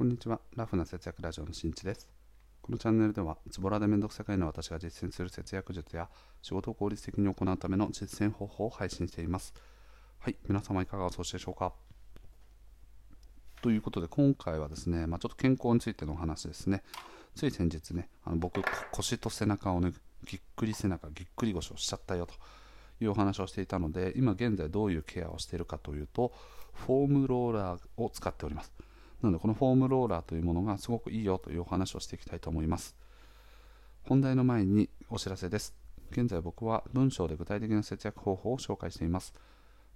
こんにちは。ラフな節約ラジオのしんちです。このチャンネルでは、ズボラでめんどくさがいの私が実践する節約術や仕事を効率的に行うための実践方法を配信しています。はい、皆様いかがお過ごしでしょうか？ということで、今回はですね、まあ、ちょっと健康についてのお話ですね。つい先日ね、あの僕、腰と背中をね、ぎっくり背中、ぎっくり腰をしちゃったよというお話をしていたので、今現在どういうケアをしているかというと、フォームローラーを使っております。なのでこのフォームローラーというものがすごくいいよというお話をしていきたいと思います。本題の前にお知らせです。現在僕は文章で具体的な節約方法を紹介しています。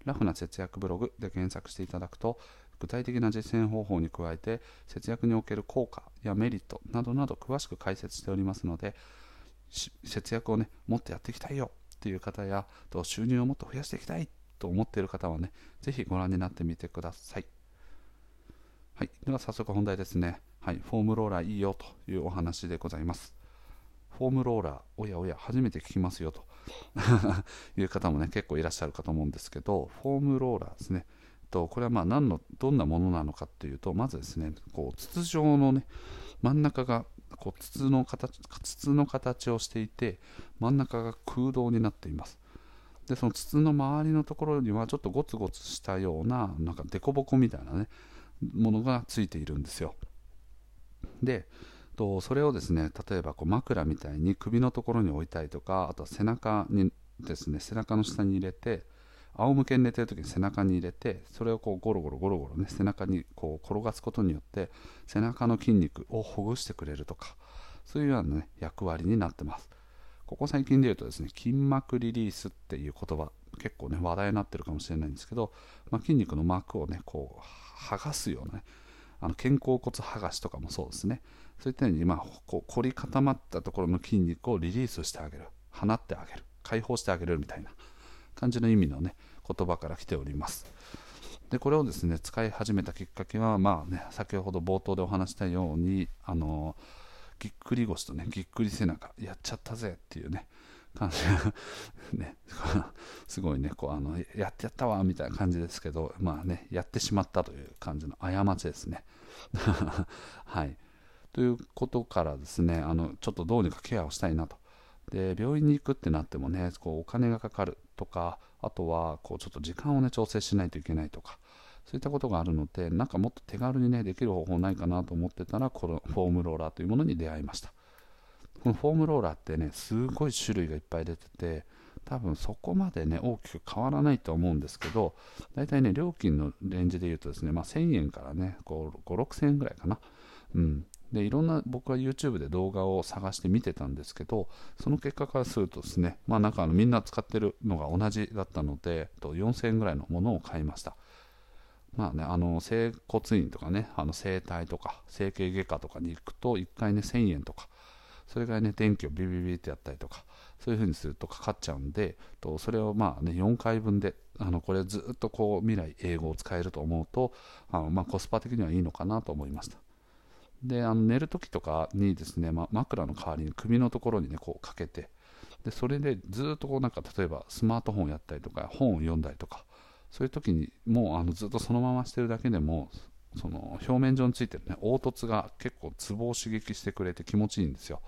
ラフな節約ブログで検索していただくと具体的な実践方法に加えて節約における効果やメリットなどなど詳しく解説しておりますので節約をねもっとやっていきたいよという方や収入をもっと増やしていきたいと思っている方はねぜひご覧になってみてください。はい、では早速本題ですね、はい、フォームローラーいいよというお話でございます。フォームローラー、おやおや、初めて聞きますよと いう方もね、結構いらっしゃるかと思うんですけど、フォームローラーですね。とこれはまあ何のどんなものなのかというと、まずですね、こう筒状のね、真ん中がこう筒の形筒の形をしていて、真ん中が空洞になっています。で、その筒の周りのところにはちょっとゴツゴツしたような、なんか凸凹みたいなね、ものがついているんですよ。でとそれをですね例えばこう枕みたいに首のところに置いたりとかあとは背中にですね背中の下に入れて仰向けに寝てる時に背中に入れてそれをこうゴロゴロゴロゴロね背中にこう転がすことによって背中の筋肉をほぐしてくれるとかそういうような、ね、役割になってますここ最近で言うとですね筋膜リリースっていう言葉結構ね話題になってるかもしれないんですけど、まあ、筋肉の膜をねこう剥がすようなねあの肩甲骨剥がしとかもそうですね。そういったように、まあ、こう凝り固まったところの筋肉をリリースしてあげる。放ってあげる。解放してあげるみたいな感じの意味のね言葉から来ております。でこれをですね使い始めたきっかけはまあね先ほど冒頭でお話したようにあのぎっくり腰とねぎっくり背中やっちゃったぜっていうね感じが ね、すごいねこうあのやってやったわみたいな感じですけどまあねやってしまったという感じの過ちですね。はい。ということからですねあのちょっとどうにかケアをしたいなと。で病院に行くってなってもねこうお金がかかるとかあとはこうちょっと時間をね調整しないといけないとかそういったことがあるのでなんかもっと手軽にねできる方法ないかなと思ってたらこのフォームローラーというものに出会いました。このフォームローラーってねすごい種類がいっぱい出てて多分そこまでね大きく変わらないと思うんですけど大体ね料金のレンジで言うとですね、まあ、1000円からね5 6000円ぐらいかな。うん。でいろんな僕は YouTube で動画を探して見てたんですけどその結果からするとですねまあなんかあのみんな使ってるのが同じだったので4000円ぐらいのものを買いました。まあね、あの整骨院とかね、あの整体とか整形外科とかに行くと1回ね1000円とかそれがね、電気をビビビってやったりとか、そういう風にするとかかっちゃうんで、とそれをまあね、4回分で、あのこれずっとこう未来英語を使えると思うと、あのまあ、コスパ的にはいいのかなと思いました。で、あの寝るときとかにですね、ま、枕の代わりに首のところにね、こうかけて、でそれでずっとこうなんか例えばスマートフォンやったりとか本を読んだりとかそういう時にもうあのずっとそのまましてるだけでもその表面上についてるね凹凸が結構ツボを刺激してくれて気持ちいいんですよ。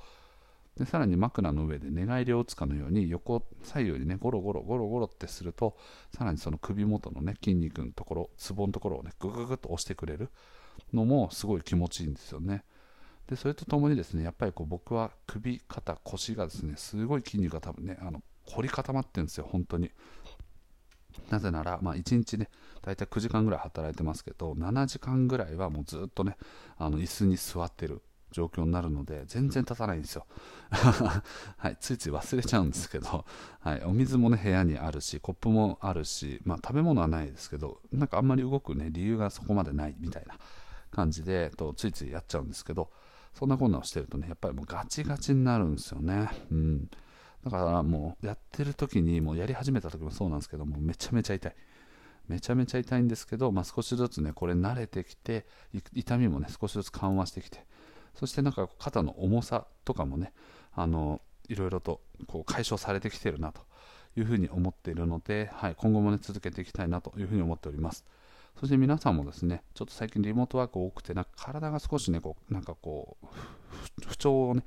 でさらに枕の上で寝返りを打つかのように横左右にねゴロゴロゴロゴロってするとさらにその首元のね筋肉のところツボのところをねグググッと押してくれるのもすごい気持ちいいんですよね。でそれとともにですねやっぱりこう僕は首肩腰がですねすごい筋肉が多分ねあの凝り固まってるんですよ本当に。なぜなら、まあ、1日ね、大体9時間ぐらい働いてますけど、7時間ぐらいはもうずっとね、あの椅子に座ってる状況になるので、全然立たないんですよ。はい、ついつい忘れちゃうんですけど、はい、お水もね、部屋にあるし、コップもあるし、まあ、食べ物はないですけど、なんかあんまり動くね、理由がそこまでないみたいな感じで、とついついやっちゃうんですけど、そんなこんなをしてるとね、やっぱりもうガチガチになるんですよね。うんだからもうやってる時にもうやり始めた時もそうなんですけどもめちゃめちゃ痛い。めちゃめちゃ痛いんですけど、まあ、少しずつねこれ慣れてきて痛みもね少しずつ緩和してきて。そしてなんか肩の重さとかもねあのいろいろとこう解消されてきてるなというふうに思っているので、はい、今後もね続けていきたいなというふうに思っております。そして皆さんもですね、ちょっと最近リモートワーク多くて、なんか体が少しね、こうなんかこう、不調をね、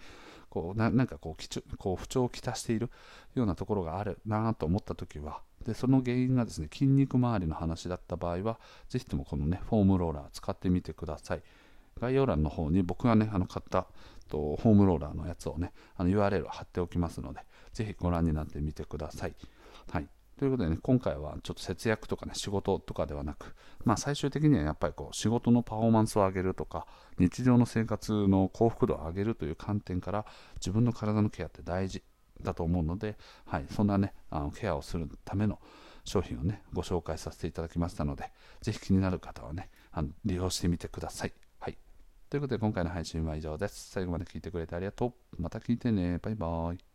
こうななんかこうこう不調をきたしているようなところがあるなと思った時はで、その原因がですね筋肉周りの話だった場合は、ぜひともこのねフォームローラー使ってみてください。概要欄の方に僕がね、あの買ったとホームローラーのやつをね、あの URL を貼っておきますので、ぜひご覧になってみてください。はい。ということでね、今回はちょっと節約とかね、仕事とかではなく、まあ最終的にはやっぱりこう仕事のパフォーマンスを上げるとか、日常の生活の幸福度を上げるという観点から、自分の体のケアって大事だと思うので、はい、そんなね、あのケアをするための商品をね、ご紹介させていただきましたので、ぜひ気になる方はね、あの利用してみてください。はい。ということで今回の配信は以上です。最後まで聞いてくれてありがとう。また聞いてね。バイバーイ。